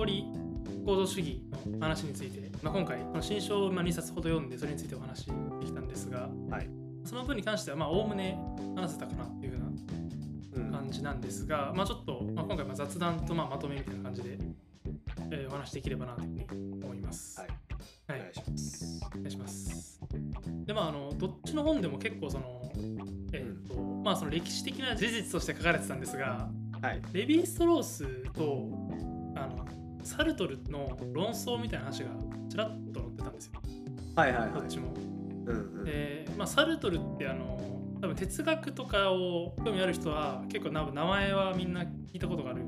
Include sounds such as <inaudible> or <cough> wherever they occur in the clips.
通り構造主義の話について、まあ、今回この新書をまあ2冊ほど読んでそれについてお話しできたんですが、はい。その分に関してはまあおおむね話せたかなっていうふううん。な感じなんですが、まあ、ちょっと、まあ、今回まあ雑談とまあまとめみたいな感じで、えーお話しできればなというふうに思います。はい。はい。お願いします。お願いします。でまああのどっちの本でも結構そのえーとまあその歴史的な事実として書かれてたんですがはい。レヴィ・ストロースとサルトルの論争みたいな話がちらっと載ってたんですよ。はいはいはい。どっちも。うんうん。で、まあ、サルトルってあの多分哲学とかを興味ある人は結構名前はみんな聞いたことがある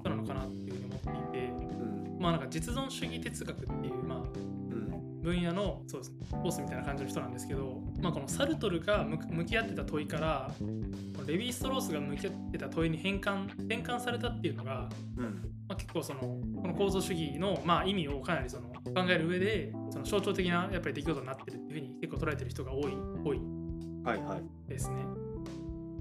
人なのかなっていうふうに思っていて。うん。まあなんか実存主義哲学っていう分野のそうですボスみたいな感じの人なんですけど、まあ、このサルトルが向向き合ってた問いからこのレヴィ・ストロースが向き合ってた問いに変換転換されたっていうのが、うん。まあ、結構そのこの構造主義のまあ意味をかなりその考える上でその象徴的なやっぱり出来事になってるっていうふうに結構捉えてる人が多い多いはいはい。ですね。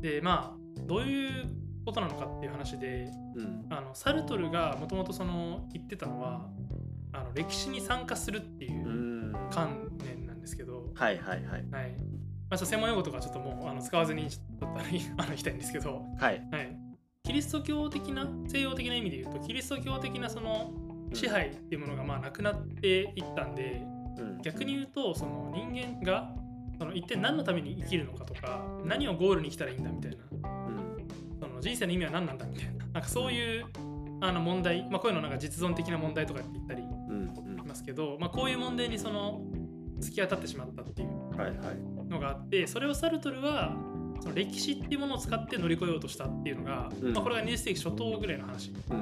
でまあどういうことなのかっていう話でうん。あのサルトルがもともとその言ってたのはあの歴史に参加するっていううん観念なんですけど、はいはいはい。はい。まあ、専門用語とかちょっともうあの使わずにちょっとあのあの行きたいんですけど、はい。はい、キリスト教的な西洋的な意味で言うとキリスト教的なその支配っていうものがまあなくなっていったんでうん。逆に言うとその人間がその一体何のために生きるのかとか何をゴールに来たらいいんだみたいな。うん。その人生の意味は何なんだみたいな。なんかそういうあの問題、まあ、こういうのなんか実存的な問題とかって言ったりうんしますけど、まあ、こういう問題にその突き当たってしまったっていううんはいはいのがあってそれをサルトルはその歴史っていうものを使って乗り越えようとしたっていうのが、うんまあ、これが20世紀初頭ぐらいの話う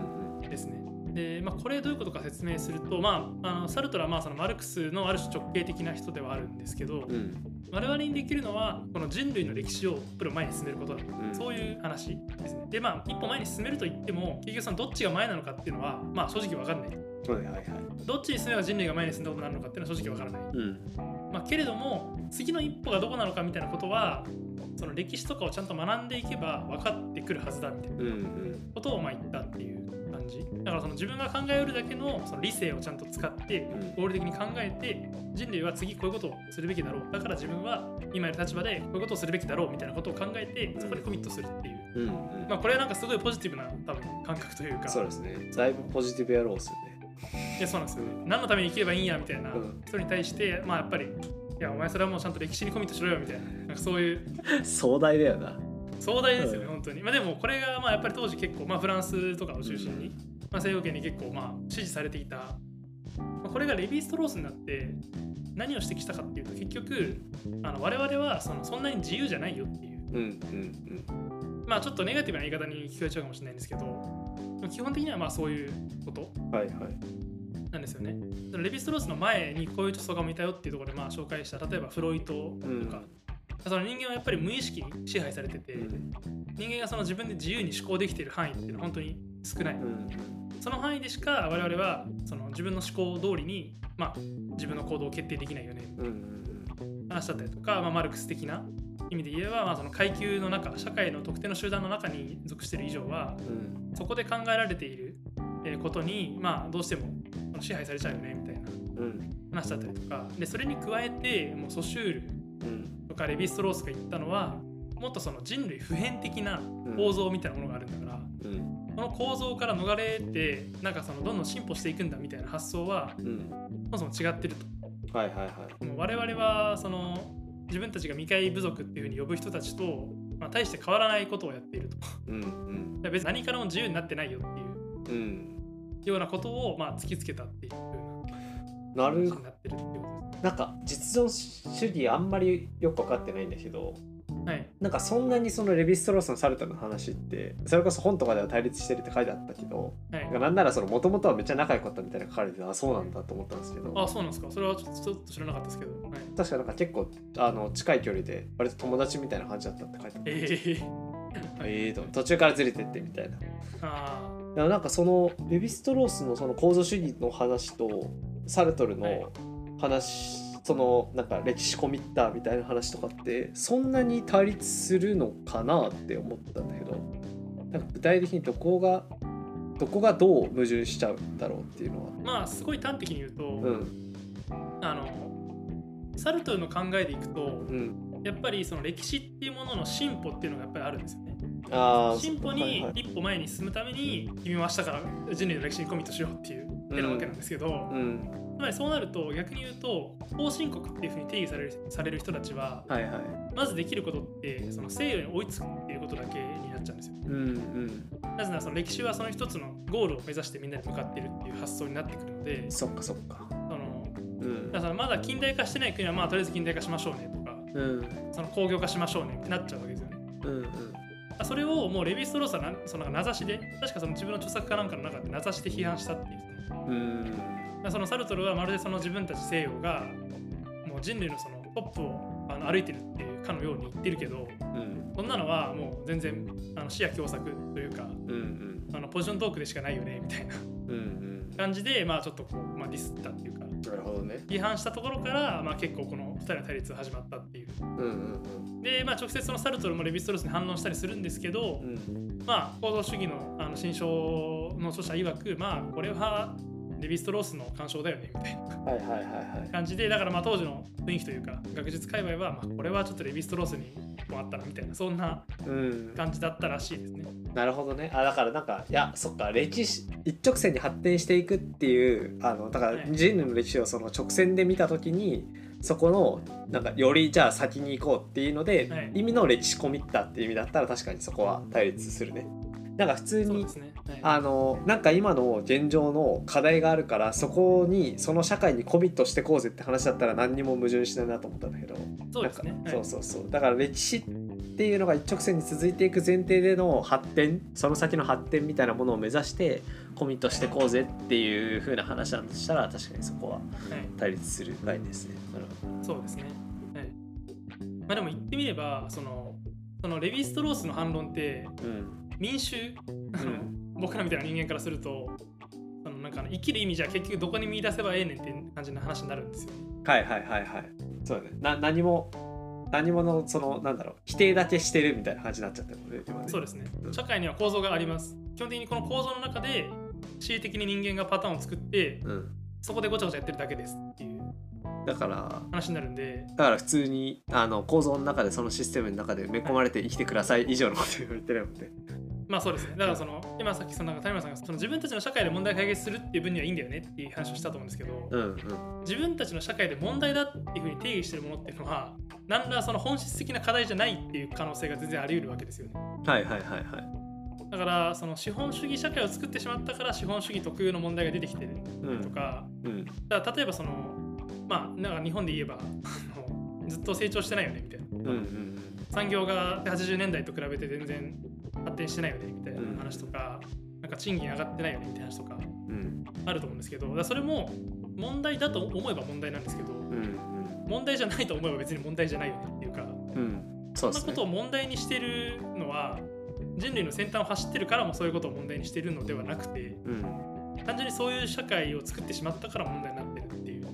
んですね。で、まあ、これどういうことか説明すると、まあ、あのサルトルはまあそのマルクスのある種直系的な人ではあるんですけど、うんうん我々にできるのはこの人類の歴史をプロ前に進めることだ、うんそういう話ですね。でまあ一歩前に進めると言っても結局そのどっちが前なのかっていうのはまあ正直分かんない。はいはいはい。どっちに進めば人類が前に進んだことになるのかっていうのは正直分からない。うん。まあ、けれども次の一歩がどこなのかみたいなことはその歴史とかをちゃんと学んでいけば分かってくるはずだみたいなことをまあ言ったっていう感じ。だからその自分が考えうるだけのその理性をちゃんと使ってうん。合理的に考えて人類は次こういうことをするべきだろう。だから自分は今いる立場でこういうことをするべきだろうみたいなことを考えてそこでコミットするっていう、うんうん。まあこれはなんかすごいポジティブな多分感覚というか。そうですね。だいぶポジティブやろうっすよね。いやそうなんですよね。何のために生きればいいんやみたいなうん。人に対してまあやっぱりいやお前それはもうちゃんと歴史にコミットしろよみたいな。なんかそういう。壮大だよな。壮大ですよね、うん。本当に。まあ、でもこれがまあやっぱり当時結構、まあ、フランスとかを中心に、まあ、西洋圏に結構まあ支持されていた、まあ、これがレヴィ・ストロースになって何を指摘したかっていうと結局あの我々はそのそんなに自由じゃないよっていう。うんうんまあちょっとネガティブな言い方に聞こえちゃうかもしれないんですけど基本的にはまあそういうこと。うんはいはいなんですよね。レヴィ・ストロースの前にこういう著書家もいたよっていうところでまあ紹介した例えばフロイトとか、その人間はやっぱり無意識に支配されてて、うん。人間がその自分で自由に思考できている範囲っていうのは本当に少ない、うん。その範囲でしか我々はその自分の思考通りに、まあ、自分の行動を決定できないよねうんうん。話だったりとか、まあ、マルクス的な意味で言えば、まあ、その階級の中社会の特定の集団の中に属している以上はうん。そこで考えられているえーことに、まあ、どうしても支配されちゃうよねみたいな。うん。話だったりとか。でそれに加えてもうソシュールうん。とかレヴィ・ストロースが言ったのはもっとその人類普遍的なうん。構造みたいなものがあるんだから、うん。この構造から逃れてなんかそのどんどん進歩していくんだみたいな発想はうん。そもそも違ってると。はいはいはい。もう我々はその自分たちが未開部族っていうふうに呼ぶ人たちと、まあ、大して変わらないことをやっていると。うんうん。別に何からも自由になってないよっていう。うんようなことをまあ突きつけたっていうなるなってるってことなんか実存主義あんまりよく分かってないんだけど。はい。なんかそんなにそのレヴィストロースのサルタの話ってそれこそ本とかでは対立してるって書いてあったけどはいなんかならその元々はめっちゃ仲良かったみたいな書かれててあそうなんだと思ったんですけどあ、そうなんですか。それはちょっと知らなかったですけど。はい、確かなんか結構あの近い距離で割と友達みたいな感じだったって書いてあったええええと途中からずれてってみたいなあだからなんかそのレヴィストロースのその構造主義の話とサルトルはい。の話、そのなんか歴史コミッターみたいな話とかってそんなに対立するのかなって思ったんだけどなんか具体的にどこがどこがどう矛盾しちゃうんだろうっていうのは。まあすごい端的に言うと、うん。あのサルトルの考えでいくとうん。やっぱりその歴史っていうものの進歩っていうのがやっぱりあるんですよね。進歩に一歩前に進むために君は明日から人類の歴史にコミットしようっていう手なわけなんですけど、うん。つまりそうなると逆に言うと後進国っていうふうに定義されるされる人たちははいはい。まずできることってその西洋に追いつくっていうことだけになっちゃうんですよ。うんうん。なぜならその歴史はその一つのゴールを目指してみんなで向かってるっていう発想になってくるのでそっかそっか。そのうん。だからまだ近代化してない国はまあとりあえず近代化しましょうねとかうん。その工業化しましょうねってなっちゃうわけですよね。うんうんそれをもうレヴィ・ストロースはなその名指しで確かその自分の著作かなんかの中で名指しで批判したっていう。うん。そのサルトルはまるでその自分たち西洋がもう人類のそのトップをあの歩いてるっていうかのように言ってるけどうん。そんなのはもう全然あの視野狭窄というかうんうん。あのポジショントークでしかないよねみたいな。うんうん。感じでまあちょっとこう、まあ、ディスったっていうか。なるほどね。批判したところから、まあ、結構この2人の対立が始まったっていう。うんうんで、まあ、直接そのサルトルもレヴィストロースに反論したりするんですけど、うん。うんまあ行動主義のあの新書の著者曰くまあこれはレヴィストロースの干渉だよねみたいな。はいはいはいはい。感じでだからまあ当時の雰囲気というか学術界隈はまあこれはちょっとレヴィストロースにもあったなみたいなそんなうん。感じだったらしいですね。なるほどね。あだからなんかいやそっか歴史一直線に発展していくっていうあのだからはい。人類の歴史をその直線で見た時にそこのなんかよりじゃあ先に行こうっていうので、はい意味の歴史コミッターっていう意味だったら確かにそこは対立するね。なんか普通にね。はいあのなんか今の現状の課題があるからそこにその社会にコミットしてこうぜって話だったら何にも矛盾しないなと思ったんだけどそうですね。なんかはいそうそうそうだから歴史っていうのが一直線に続いていく前提での発展その先の発展みたいなものを目指してコミットしてこうぜっていう風な話だとしたら確かにそこははい対立するラインですね。なるほどそうですね。はい。まあでも言ってみればそのそのレヴィストロースの反論ってうん民衆、あの <laughs> 僕らみたいな人間からするとそのなんか生きる意味じゃ結局どこに見出せばええねんっていう感じの話になるんですよね。はいはいはいはいそうだねな何も何ものそのなんだろう否定だけしてるみたいな感じになっちゃったので今ねそうですねう。ん社会には構造があります。基本的にこの構造の中で恣意的に人間がパターンを作ってうんそこでごちゃごちゃやってるだけですっていうだから話になるんでだから普通にあの構造の中でそのシステムの中で埋め込まれて生きてください以上のこと言ってるもんね。まあそうですね。だからその今さっきその谷村さんがその自分たちの社会で問題解決するっていう分にはいいんだよねっていう話をしたと思うんですけど、うんうん自分たちの社会で問題だっていうふうに定義してるものっていうのは何らその本質的な課題じゃないっていう可能性が全然あり得るわけですよね。はいはいはいはい。だからその資本主義社会を作ってしまったから資本主義特有の問題が出てきてるうん。とか、うん。だから例えばそのまあなんか日本で言えばずっと成長してないよねみたいな。うんうん産業が80年代と比べて全然発展してないよねみたいな話とか、なんか賃金上がってないよねみたいな話とかうん。あると思うんですけどだそれも問題だと思えば問題なんですけどうん問題じゃないと思えば別に問題じゃないよねっていうかうん。うんそんなことを問題にしてるのは人類の先端を走ってるからもそういうことを問題にしてるのではなくてうん。単純にそういう社会を作ってしまったから問題になってるっていう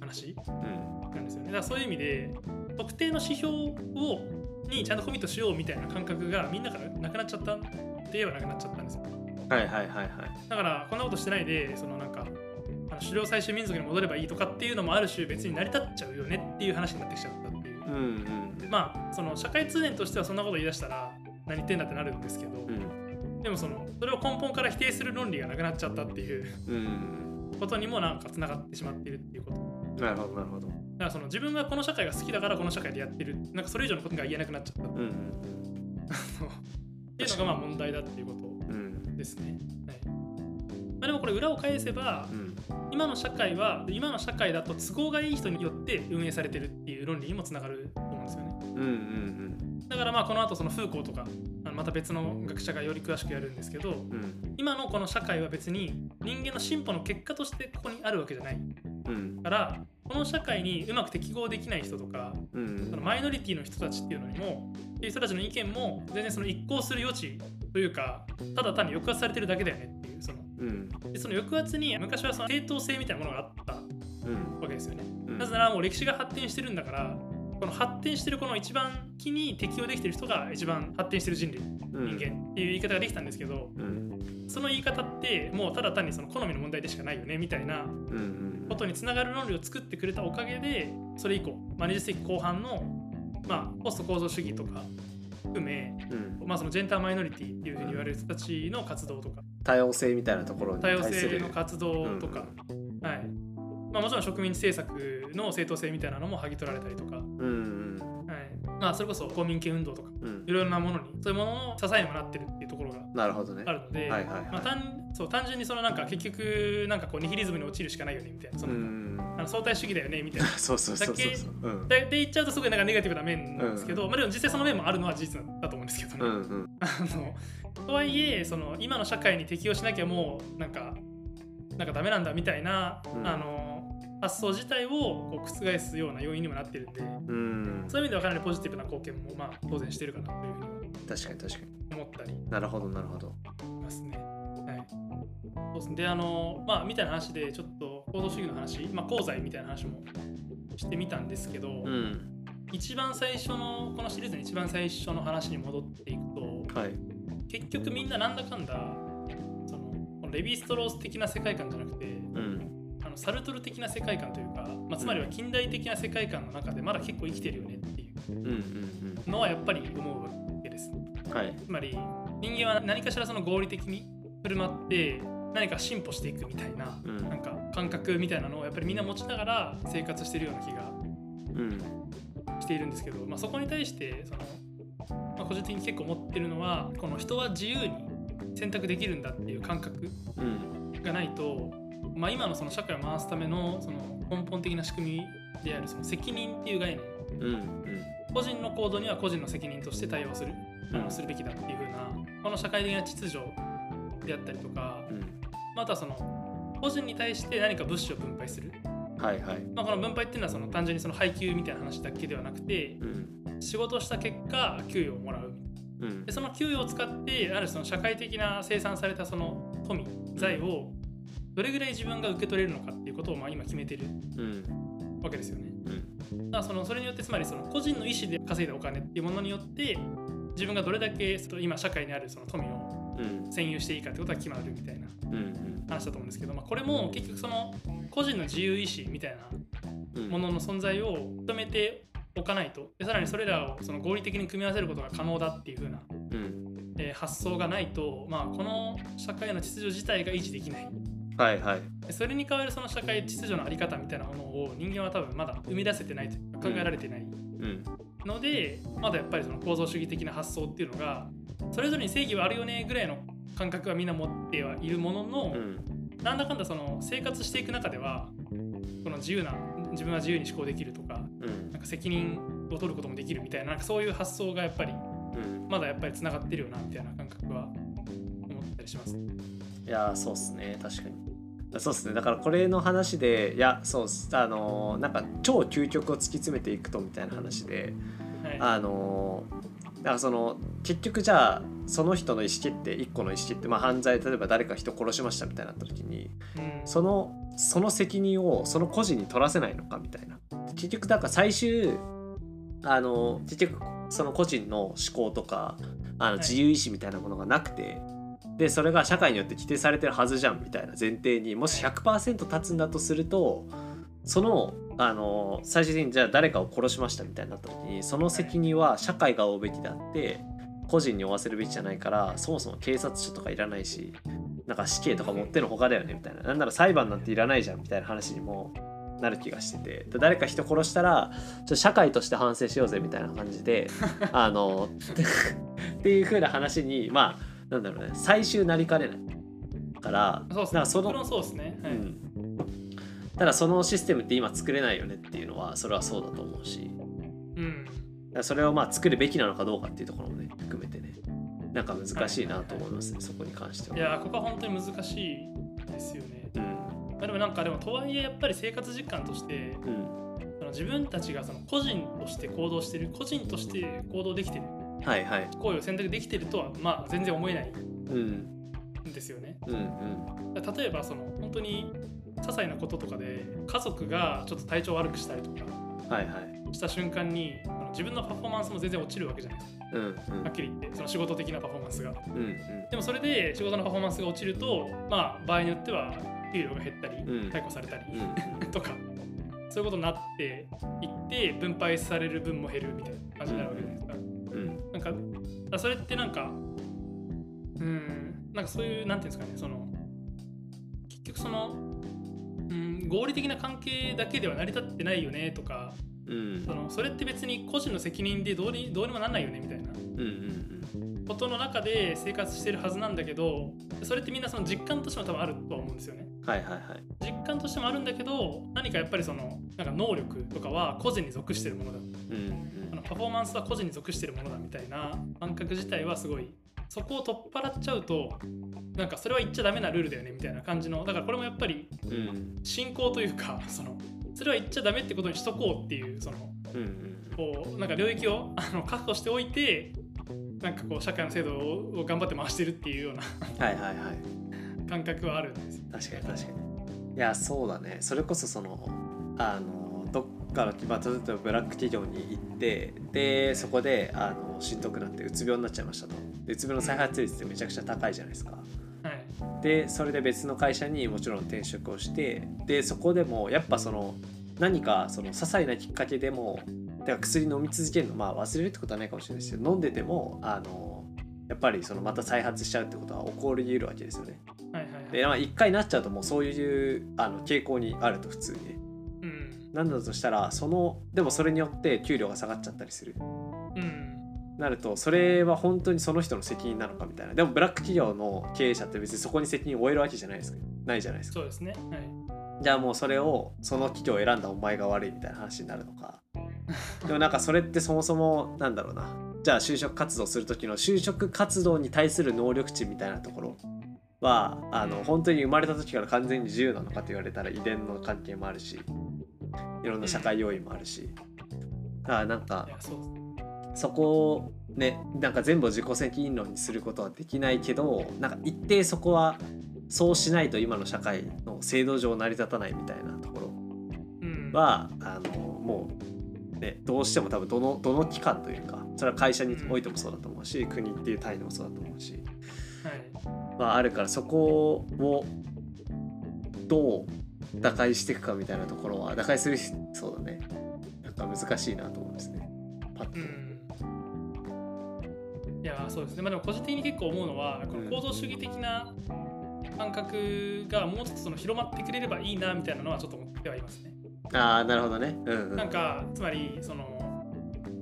話うんなんですよね。だからそういう意味で特定の指標をにちゃんとコミットしようみたいな感覚がみんなからなくなっちゃったって言えばなくなっちゃったんですよ。はいはいはいはい。だからこんなことしてないでそのなんかあの狩猟採集民族に戻ればいいとかっていうのもある種別に成り立っちゃうよねっていう話になってきちゃったっていう。うんうん。まあその社会通念としてはそんなこと言い出したら何言ってんだってなるんですけど、うん。でもそのそれを根本から否定する論理がなくなっちゃったっていううん。ことにもなんかつながってしまっているっていうこと。なるほどなるほど。だからその自分がこの社会が好きだからこの社会でやってるなんかそれ以上のことが言えなくなっちゃった。っうんうん。<laughs> ていうのがまあ問題だっていうことうん。ですね、はい。まあ、でもこれ裏を返せばうん。今の社会は今の社会だと都合がいい人によって運営されてるっていう論理にもつながると思うんですよね。うんうんだからまあこの後そのフーコーとかまた別の学者がより詳しくやるんですけどうん。今のこの社会は別に人間の進歩の結果としてここにあるわけじゃない。うん。からこの社会にうまく適合できない人とかうん。そのマイノリティの人たちっていうのにもっていう人たちの意見も全然その一向する余地というかただ単に抑圧されてるだけだよねっていうその。うん。でその抑圧に昔はその正当性みたいなものがあったうん。わけですよね。うん。なぜならもう歴史が発展してるんだからこの発展してるこの一番期に適応できてる人が一番発展してる人類うん。人間っていう言い方ができたんですけど、うん。その言い方ってもうただ単にその好みの問題でしかないよねみたいなことにつながる論理を作ってくれたおかげでそれ以降、まあ、20世紀後半の、まあ、ポスト構造主義とか含め、うん。まあ、そのジェンダーマイノリティっていうふうに言われる人たちの活動とか多様性みたいなところに多様対する。性の活動とか、はいまあ、もちろん植民地政策の正当性みたいなのも剥ぎ取られたりとか、はいうん。まあ、それこそ公民権運動とか。うん。うんいろいろなものにそういうものの支えにもなってるっていうところがあるので、そう単純にそのなんか結局なんかこうニヒリズムに陥るしかないよねみたいなその、うんあの相対主義だよねみたいな。<laughs> そうそうそうそう。そううん。でで言っちゃうとすごいなんかネガティブな面なんですけど、まあ、でも実際その面もあるのは事実だと思うんですけどね。うんうん。<laughs> あのとはいえその今の社会に適応しなきゃもうなんかなんかダメなんだみたいな、うん。あの発想自体をこう覆すような要因にもなってるんでうん。そういう意味ではかなりポジティブな貢献もまあ当然してるかなというふうに確かに確かに。思ったりなるほどなるほど。しますね。はい。そうですね。であのまあみたいな話でちょっと行動主義の話、まあ、功罪みたいな話もしてみたんですけど、うん。一番最初のこのシリーズの一番最初の話に戻っていくとはい。結局みんななんだかんだそのレヴィ・ストロース的な世界観じゃなくてうん。あのサルトル的な世界観というか、まあ、つまりは近代的な世界観の中でまだ結構生きてるよねっていう。のはやっぱり思うわけです。うんはい。つまり人間は何かしらその合理的に振る舞って何か進歩していくみたいなうん。なんか感覚みたいなのをやっぱりみんな持ちながら生活してるような気がうん。しているんですけど、まあ、そこに対してその、まあ、個人的に結構思ってるのはこの人は自由に選択できるんだっていう感覚うん。がないと、まあ、今のその社会を回すためのその根本的な仕組みであるその責任っていう概念。うんうん。個人の行動には個人の責任として対応する。あのするべきだっていう風なこの社会的な秩序であったりとか、うん。まああとはその個人に対して何か物資を分配する、はいはい。まあ、この分配っていうのはその単純にその配給みたいな話だけではなくてうん。仕事をした結果給与をもらううん。でその給与を使ってあるその社会的な生産されたその富財をどれぐらい自分が受け取れるのかっていうことをまあ今決めてるうん。わけですよね。うん。だからそのそれによってつまりその個人の意思で稼いだお金っていうものによって自分がどれだけその今社会にあるその富をうん。占有していいかってことが決まるみたいなうん話だと思うんですけど、まあ、これも結局その個人の自由意志みたいうん。なものの存在を認めておかないとでさらにそれらをその合理的に組み合わせることが可能だっていう風な、うん。えー発想がないと、まあ、この社会の秩序自体が維持できないはいはい。でそれに代わるその社会秩序のあり方みたいなものを人間は多分まだ生み出せてないというか考えられてない。うん。のでまだやっぱりその構造主義的な発想っていうのがそれぞれに正義はあるよねぐらいの感覚はみんな持ってはいるものの、うん。なんだかんだその生活していく中ではこの自由な自分は自由に思考できるとかうん。なんか責任を取ることもできるみたいななんかそういう発想がやっぱりうん。まだやっぱりつながってるよなみたいな感覚は思ったりします。いやーそうっすね。確かにそうっすね。だからこれの話でいやそうあのーなんか超究極を突き詰めていくとみたいな話ではい、あのーだからその結局じゃあその人の意思決定一個の意思決定まあ犯罪例えば誰か人殺しましたみたいになった時にうん。そのその責任をその個人に取らせないのかみたいな。結局だから最終あの結局その個人の思考とかあのい自由意志みたいなものがなくて、でそれが社会によって規定されてるはずじゃんみたいな前提にもし100%立つんだとするとそのあの最終的にじゃあ誰かを殺しましたみたいになった時にその責任は社会が負うべきであって個人に負わせるべきじゃないからそもそも警察署とかいらないしなんか死刑とか持ってのほかだよねみたいな。なんなら裁判なんていらないじゃんみたいな話にもなる気がしてて。で誰か人殺したらちょっと社会として反省しようぜみたいな感じであの <laughs> っていう風な話にまあなんだろうね最終なりかねない。からそうですね。だからそのそうですね。はい。うん。ただそのシステムって今作れないよねっていうのはそれはそうだと思うし。うん。それをまあ作るべきなのかどうかっていうところもね含めてね。なんか難しいなと思いますねそこに関しては。いやーここは本当に難しいですよね。うん。まあ、でもなんかでもとはいえやっぱり生活実感としてうん。その自分たちがその個人として行動してる個人として行動できてるはいはい。行為を選択できてるとはまあ全然思えない。うん。んですよね。うんうん。例えばその本当に些細なこととかで家族がちょっと体調悪くしたりとかはいはい。した瞬間にあの自分のパフォーマンスも全然落ちるわけじゃないですか。うんうん。はっきり言ってその仕事的なパフォーマンスが。うんうん。でもそれで仕事のパフォーマンスが落ちるとまあ場合によっては給料が減ったりうん。解雇されたり、うん <laughs> とかそういうことになっていって分配される分も減るみたいな感じになるわけじゃないですか。うんなんかだからそれってなんかうんなんかそういうなんていうんですかねその結局その、うん、合理的な関係だけでは成り立ってないよねとかうん。そのそれって別に個人の責任でどうにどうにもなんないよねみたいな。うんうんことの中で生活してるはずなんだけどそれってみんなその実感としても多分あるとは思うんですよね。はいはいはい。実感としてもあるんだけど何かやっぱりそのなんか能力とかは個人に属してるものだうんパフォーマンスは個人に属してるものだみたいな感覚自体はすごいそこを取っ払っちゃうとなんかそれは言っちゃダメなルールだよねみたいな感じのだからこれもやっぱり信仰というかそのそれは言っちゃダメってことにしとこうっていうそのうんうん。こうなんか領域をあの確保しておいてなんかこう社会の制度を頑張って回してるっていうようなはいはいはい。<laughs> 感覚はあるんですよ。確かに確かに。いやそうだね。それこそそのあのかの、まあ、例えばブラック企業に行ってでそこであのしんどくなってうつ病になっちゃいましたと。でうつ病の再発率ってめちゃくちゃ高いじゃないですか。はい。でそれで別の会社にもちろん転職をしてでそこでもやっぱその何かその些細なきっかけでもだから薬飲み続けるのまあ忘れるってことはないかもしれないですけど飲んでてもあのやっぱりそのまた再発しちゃうってことは起こり得るわけですよね。はいはいはい。で、まあ、1回なっちゃうともうそういうあの傾向にあると普通に。ね。うんなんだとしたらそのでもそれによって給料が下がっちゃったりする。うん。なるとそれは本当にその人の責任なのかみたいな。でもブラック企業の経営者って別にそこに責任を負えるわけじゃないですか。ないじゃないですか。そうですね。はい。じゃあもうそれをその企業を選んだお前が悪いみたいな話になるのか。<laughs> でもなんかそれってそもそもなんだろうな。じゃあ就職活動する時の就職活動に対する能力値みたいなところはあの本当に生まれた時から完全に自由なのかと言われたら遺伝の関係もあるしいろんな社会要因もあるし。だからなんかそこをねなんか全部を自己責任論にすることはできないけどなんか一定そこはそうしないと今の社会の制度上成り立たないみたいなところうん。はあのもう、ね、どうしても多分どのどの機関というかそれは会社においてもそうだと思うし、国っていう単位でもそうだと思うし、はい。まあ、あるからそこをどう打開していくかみたいなところは打開するそうだねなんか難しいなと思うんですねパッと。うんいやそうですねまあでも個人的に結構思うのはこの行動主義的な感覚がもうちょっとその広まってくれればいいなみたいなのはちょっと思ってはいますね。ああなるほどね。うんうん、なんかつまりその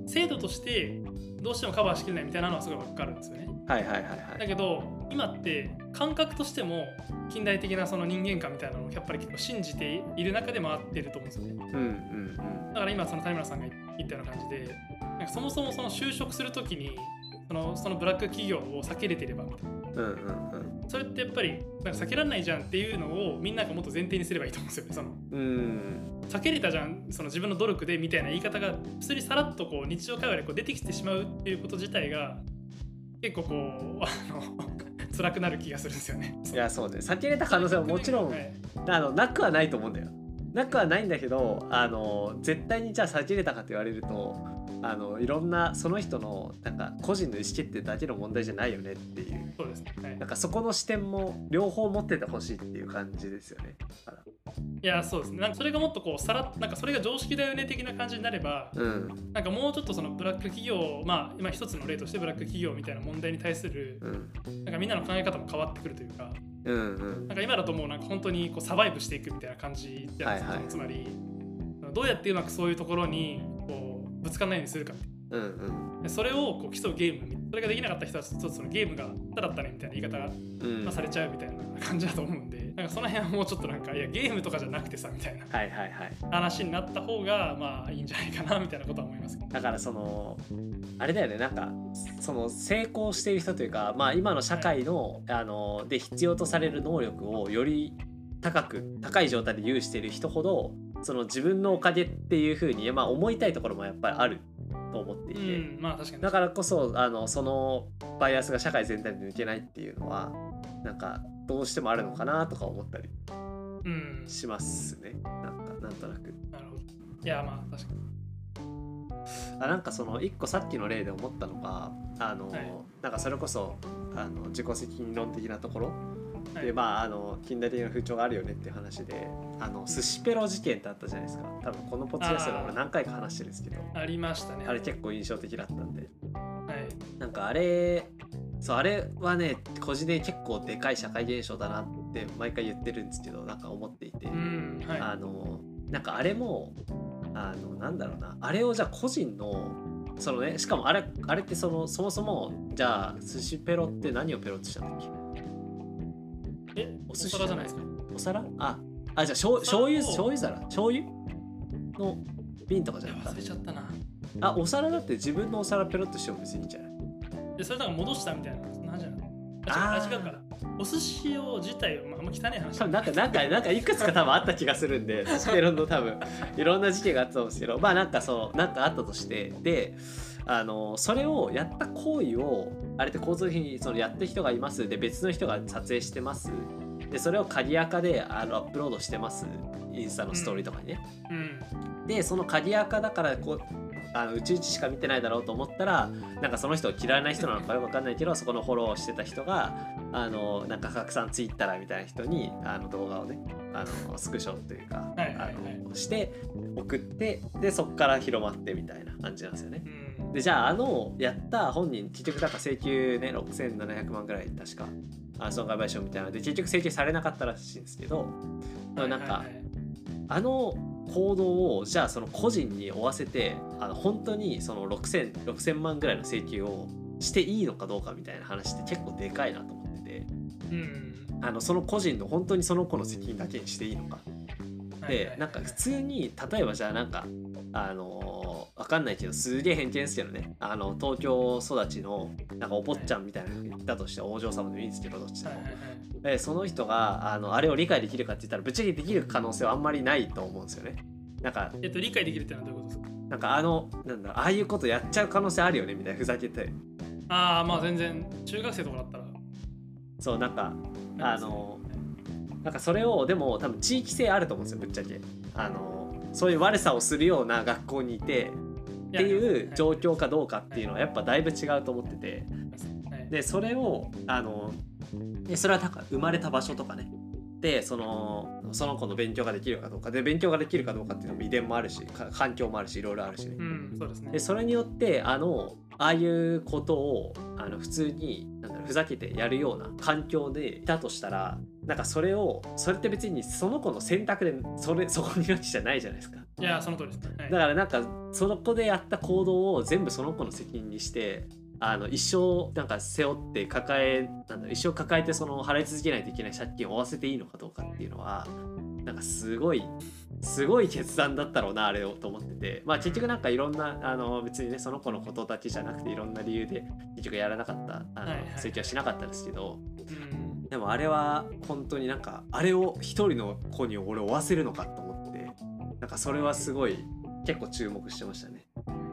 制度としてどうしてもカバーしきれないみたいなのはすごいわかるんですよね。はいはいはいはい。だけど今って感覚としても近代的なその人間観みたいなのをやっぱり結構信じている中で回ってると思うんですよね。うんうんだから今その谷村さんが言ったような感じでなんかそもそもその就職するときにそのそのブラック企業を避けれてればみたいな。うんうんうん。それってやっぱりなんか避けられないじゃんっていうのをみんながもっと前提にすればいいと思うんですよね。そのうん。うん避けれたじゃんその自分の努力でみたいな言い方が普通にさらっとこう日常会話でこう出てきてしまうっていうこと自体が結構こうあの辛くなる気がするんですよね。いやそうね。避けれた可能性はもちろんはい。あのなくはないと思うんだよなくはないんだけどあの絶対にじゃあ避けれたかと言われるとあのいろんなその人のなんか個人の意思決定だけの問題じゃないよねっていう。そうですね、はい。なんかそこの視点も両方持っててほしいっていう感じですよね。いやそうですね。なんかそれがもっとこうさらなんかそれが常識だよね的な感じになればうん。なんかもうちょっとそのブラック企業まあ今一つの例としてブラック企業みたいな問題に対するうん。なんかみんなの考え方も変わってくるというかうんうん。なんか今だともうなんか本当にこうサバイブしていくみたいな感じじゃないですか、はいはい。つまりどうやってうまくそういうところにこうぶつかんないようにするかうんうん。でそれをこう競うゲームそれができなかった人はちょっとそのゲームが下手だったねみたいな言い方が、されちゃうみたいな感じだと思うんで <laughs> なんかその辺はもうちょっとなんかいやゲームとかじゃなくてさみたいな。はいはいはい。話になった方がまあいいんじゃないかなみたいなことは思いますだからそのあれだよねなんかその成功している人というか、まあ、今の社会の,、あので必要とされる能力をより高く高い状態で有している人ほどその自分のおかげっていうふうに、まあ、思いたいところもやっぱりあると思っていて、うんまあ確かに。だからこそあのそのバイアスが社会全体で抜けないっていうのはなんかどうしてもあるのかなとか思ったりうん。しますね。なんかなんとなく。なるほど。いやまあ確かに。あなんかその一個さっきの例で思ったのがあの、はい。なんかそれこそあの自己責任論的なところ、はい。でまああの近代的な風潮があるよねっていう話であの寿司ペロ事件ってあったじゃないですか。多分このポッドキャストで俺何回か話してるんですけど。ありましたね。あれ結構印象的だったんで。はい。なんかあれそうあれはね個人で結構でかい社会現象だなって毎回言ってるんですけどなんか思っていて、うんはい。あのなんかあれもあのなんだろうな。あれをじゃあ個人のそのねしかもあれあれってそのそもそもじゃあ寿司ペロって何をペロってしたんだっけ？えおお寿司皿じゃないですか？お皿？ああじゃあ醤醤油お皿を醤油皿？醤油？の瓶とかじゃなかっ忘れちゃったな。たあお皿だって自分のお皿ペロってしても別にいいんじゃない？でそれだから戻したみたいなそんな話じゃない？あ違うか。らお寿司を自体を、まあ、あんま汚い話。多分なんかなんかなんかいくつか多分あった気がするんで <laughs> ペロの多分。いろんな事件があったと思うんですけど。まあなんかそうなんかあったとして。であのそれをやった行為をあれって交通費にそのやってる人がいます。で別の人が撮影してます。でそれを鍵垢であのアップロードしてます。インスタのストーリーとかにね、うん。でその鍵垢だからこうあのうちうちしか見てないだろうと思ったらなんかその人を嫌いな人なのかよくわかんないけどそこのフォローしてた人があのなんか拡散ツイッターみたいな人にあの動画をねあのスクショというか、はいはいはい。あのして送ってでそこから広まってみたいな感じなんですよね。うんでじゃああのやった本人結局だから請求ね6700万ぐらい確かあ損害賠償みたいなので結局請求されなかったらしいんですけどでもなんか、あの行動をじゃあその個人に負わせてあの本当にその 6000, 6000万ぐらいの請求をしていいのかどうかみたいな話って結構でかいなと思っててうん。あのその個人の本当にその子の責任だけにしていいのか。でなんか普通に例えばじゃあなんかあのーわかんないけどすげえ偏見ですけどね。あの東京育ちのなんかお坊ちゃんみたいなのがいたとしてお嬢様でもいいんですけどどっちでもその人があのあれを理解できるかって言ったらぶっちゃけできる可能性はあんまりないと思うんですよね。なんかえっと理解できるってのはどういうことですか？なんかあのなんだああいうことやっちゃう可能性あるよねみたいなふざけて。ああまあ全然中学生とかだったら。そうなんかあのなんかそれをでも多分地域性あると思うんですよぶっちゃけ。あのそういう悪さをするような学校にいてっていう状況かどうかっていうのはやっぱだいぶ違うと思ってて。はい。でそれをあのでそれは生まれた場所とかねでそのその子の勉強ができるかどうか。で勉強ができるかどうかっていうのも遺伝もあるしか環境もあるしいろいろあるし。ねうんそうですね。でそれによってあのああいうことをあの普通になんだろうふざけてやるような環境でいたとしたらなんかそれをそれって別にその子の選択でそれそこにいるわけじゃないじゃないですか。いやその通りです。ね、はい。だからなんかその子でやった行動を全部その子の責任にしてあの一生なんか背負って抱えなん一生抱えてその払い続けないといけない借金を負わせていいのかどうかっていうのはなんかすごいすごい決断だったろうなあれをと思ってて。まあ結局なんかいろんなあの別にねその子のことだけじゃなくていろんな理由で結局やらなかったあの請求はしなかったですけど。うん。でもあれは本当になんかあれを一人の子に俺を負わせるのかと思ってなんかそれはすごい結構注目してましたね。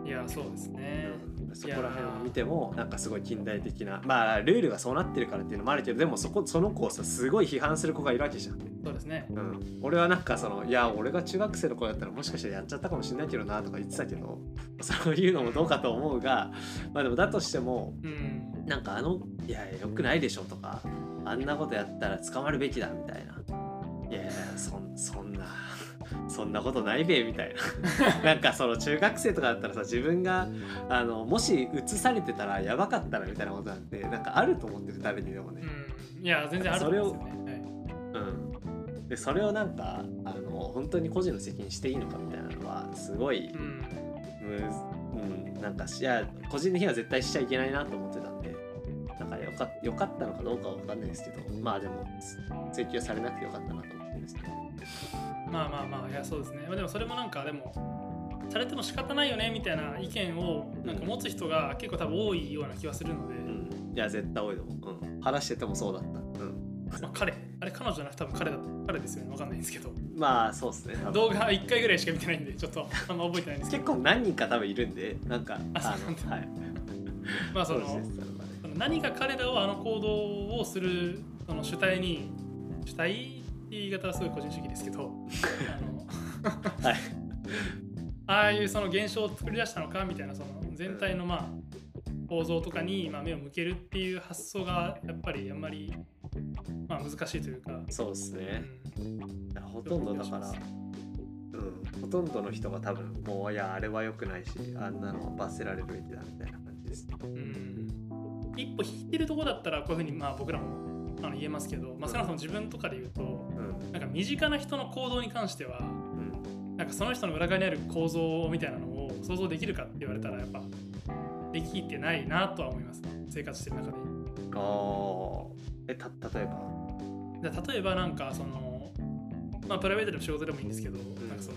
いやそうですね、うん、そこら辺を見てもなんかすごい近代的な。まあルールがそうなってるからっていうのもあるけどでもそこその子をさすごい批判する子がいるわけじゃん。そうですね。うん、俺はなんかそのいや俺が中学生の子だったらもしかしたらやっちゃったかもしれないけどなとか言ってたけどそういうのもどうかと思うがまあでもだとしてもうん。なんかあのいやいやよくないでしょとかあんなことやったら捕まるべきだみたいな。いやそんそんなそんなことないべみたいな。<laughs> なんかその中学生とかだったらさ自分があのもし映されてたらやばかったらみたいなことなんてなんかあると思ってる誰にでもね。うん。いや全然あると思うんですよね。うん、でそれをなんかあの本当に個人の責任していいのかみたいなのはすごい、はい、うん。むうん、なんかしいや個人的には絶対しちゃいけないなと思ってたんでなんかよかよかったのかどうかは分かんないですけどまあでも請求されなくてよかったなと思ってるんですけどまあまあまあいやそうですね。まあでもそれもなんかでもされても仕方ないよねみたいな意見をなんか持つ人が結構多分多いような気はするので、うん、いや絶対多いと思う、うん、話しててもそうだった、うん、まあ、彼あれ彼女じゃなくて多分彼だ彼ですよね。わかんないんですけど。まあそうですね。動画1回ぐらいしか見てないんでちょっとあんま覚えてないんですけ結ど構何人か多分いるんでなんかあそうなんだ。はい。<laughs> まあそのそうですねその何が彼らをあの行動をするその主体に主体言い方はすごい個人主義ですけど。あのはい。<laughs> ああいうその現象を作り出したのかみたいなその全体のまあ構造とかにまあ目を向けるっていう発想がやっぱりあんまりまあ難しいというか、そうですうね、ん。いやほとんどだからうん。ほとんどの人が多分もういやあれは良くないしあんなのは罰せられるべきだみたいな感じですね。うん。一歩引いてるとこだったらこういうふうにまあ僕らもあの言えますけど、まあ、少なくとも自分とかで言うとうん。なんか身近な人の行動に関してはうん。なんかその人の裏側にある構造みたいなのを想像できるかって言われたらやっぱできてないなとは思います生活してる中で。あー。えた例えば？で例えばなんかそのまあプライベートでも仕事でもいいんですけど、なんかその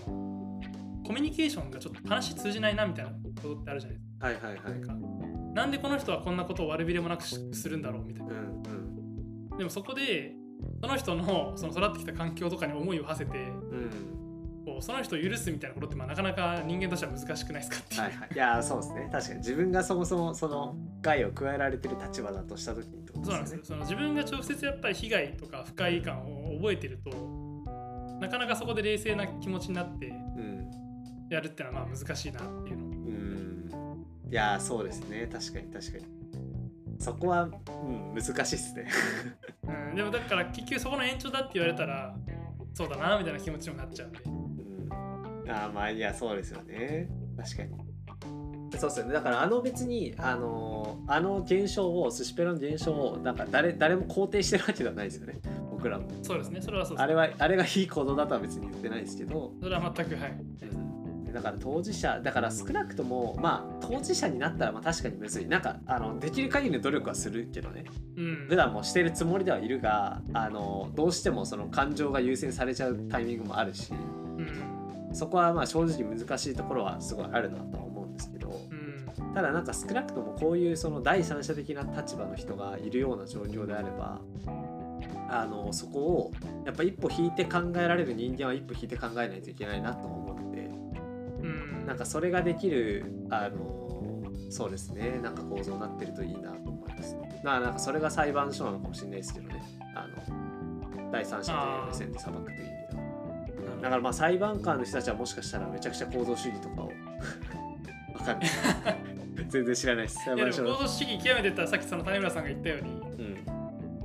コミュニケーションがちょっと話通じないなみたいなことってあるじゃないですか。はいはいはい。なんでこの人はこんなことを悪びれもなくしするんだろうみたいな。う。んうんでもそこでその人のその育ってきた環境とかに思いを馳せてうん。こうその人を許すみたいなことってまあなかなか人間としては難しくないですかっていう。はいはい。いやそうですね。確かに。自分がそもそもその害を加えられてる立場だとした時にってことそうなんですよ。その自分が直接やっぱり被害とか不快感を覚えてるとなかなかそこで冷静な気持ちになってうん。やるってのはまあ難しいなっていうのうん。いやそうですね。確かに確かにそこは、うん、難しいですね。うん、でもだから結局そこの延長だって言われたらそうだなみたいな気持ちにもなっちゃうんで。うん。あーまあいやそうですよね。確かに。そうですよね。だからあの別にあのあの現象を寿司ペロの現象をなんか誰誰も肯定してるわけではないですよね。僕らも。そうですね。それはそうですあれはあれがいい行動だとは別に言ってないですけど、それは全くはいだから当事者だから少なくともまあ当事者になったらまあ確かに別になんかあのできる限りの努力はするけどね。うん。普段もしてるつもりではいるがあのどうしてもその感情が優先されちゃうタイミングもあるしうん。そこはまあ正直難しいところはすごいあるなとは思うんですけどうん。ただなんか少なくともこういうその第三者的な立場の人がいるような状況であればあのそこをやっぱ一歩引いて考えられる人間は一歩引いて考えないといけないなと思なんかそれができるあのそうですね。なんか構造になってるといいなと思います。まあなんかそれが裁判所なのかもしれないですけどね。あの第三者の目線で裁くという意味では。だからまあ裁判官の人たちはもしかしたらめちゃくちゃ構造主義とかを。<laughs> わかんない。<laughs> 全然知らないです。裁いやでも行動主義極めてったらさっきその谷村さんが言ったように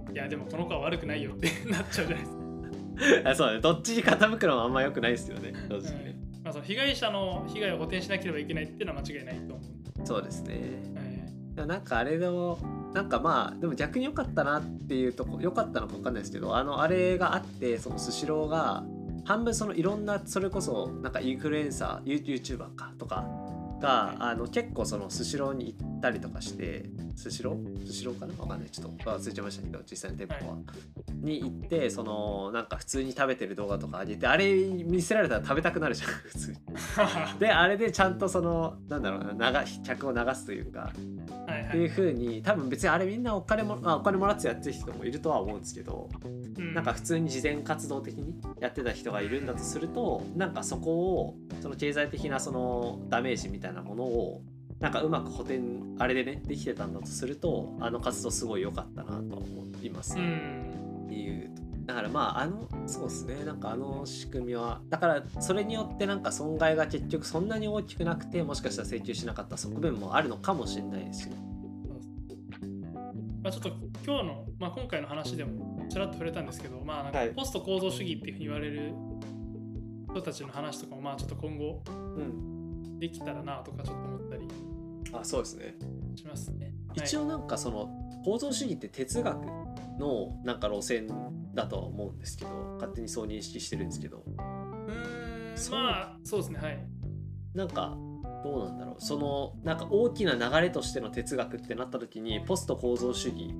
うん。いやでもこの子は悪くないよってなっちゃうじゃないですか、<laughs> あそうね。どっちに傾くのはあんま良くないですよね。正直ね、まあ、その被害者の被害を補填しなければいけないっていうのは間違いないと思そうですね。う、はい。なんかあれのなんかまあでも逆に良かったなっていうとこ良かったのか分かんないですけどあのあれがあってそのスシローが半分そのいろんなそれこそなんかインフルエンサー YouTuber かとかがあの結構そのスシローに行ったりとかしてスシロー？スシローかな？分かんない。ちょっと忘れちゃいましたけど実際の店舗は、に行ってそのなんか普通に食べてる動画とか上げてあれ見せられたら食べたくなるじゃん <laughs> 普通に。<laughs> であれでちゃんとそのなんだろうな流客を流すというか。はいはいっていう風に多分別にあれみんなお金も、まあ、お金もらってやってる人もいるとは思うんですけど、うん。なんか普通に慈善活動的にやってた人がいるんだとするとなんかそこをその経済的なそのダメージみたいなものをなんかうまく補填あれでねできてたんだとするとあの活動すごい良かったなとは思います、うん。いうだからまああのそうですね。なんかあの仕組みはだからそれによってなんか損害が結局そんなに大きくなくてもしかしたら請求しなかった側面もあるのかもしれないですしねまあ、ちょっと今日の、まあ、今回の話でもちらっと触れたんですけど、まあ、なんかはい。ポスト構造主義っていうふうに言われる人たちの話とかもまあちょっと今後うん。できたらなとかちょっと思ったりあそうですね。しますね。一応なんかその構造主義って哲学のなんか路線だとは思うんですけど勝手にそう認識してるんですけど。はい、うーんそう。まあそうですねはい。なんかどうなんだろう。そのなんか大きな流れとしての哲学ってなった時にポスト構造主義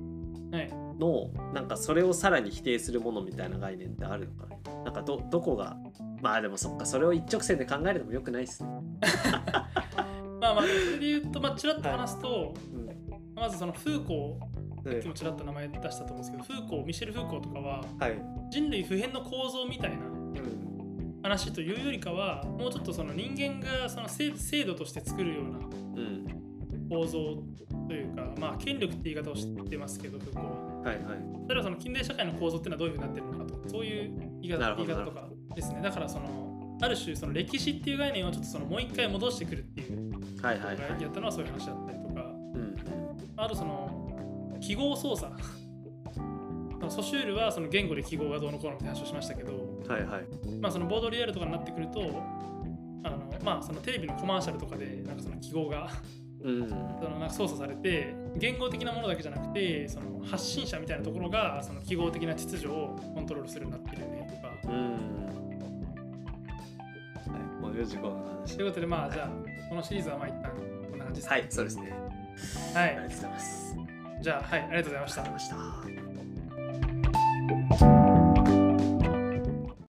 はい、のなんかそれをさらに否定するものみたいな概念ってあるのかな。なんかどどこがまあでもそっかそれを一直線で考えるのもよくないですね。<laughs> まあまあそれで言うと、まあ、ちらっと話すと、うん。まずそのフーコーはい。さっきもちらっと名前出したと思うんですけど、フーコーミシェル・フーコーとかははい。人類普遍の構造みたいなうん話というよりかはもうちょっとその人間がその制制度として作るようなうん構造というか、まあ、権力って言い方をしてますけど、フーは。はいはい。それはその近代社会の構造っていうのはどういうふうになってるのかとか、そういう言い方言い方とかですね。だからその、ある種その歴史っていう概念をちょっとそのもう一回戻してくるっていうはいはいはい。やったのはそういう話だったりとか。うんあとその記号操作。そのソシュールはその言語で記号がどうのこうのって話をしましたけど、はいはい。まあ、そのボードリアルとかになってくるとあのまあそのテレビのコマーシャルとかでなんかその記号がうん。そのなんか操作されて言語的なものだけじゃなくてその発信者みたいなところがその記号的な秩序をコントロールするようになってるよねとか。うん。はい。もう4時5分の話。ということでまあじゃあこのシリーズはまあ一旦こんな感じですはいそうですね。はい、ありがとうございます。じゃあはいありがとうございました。ありがとうございました Thank you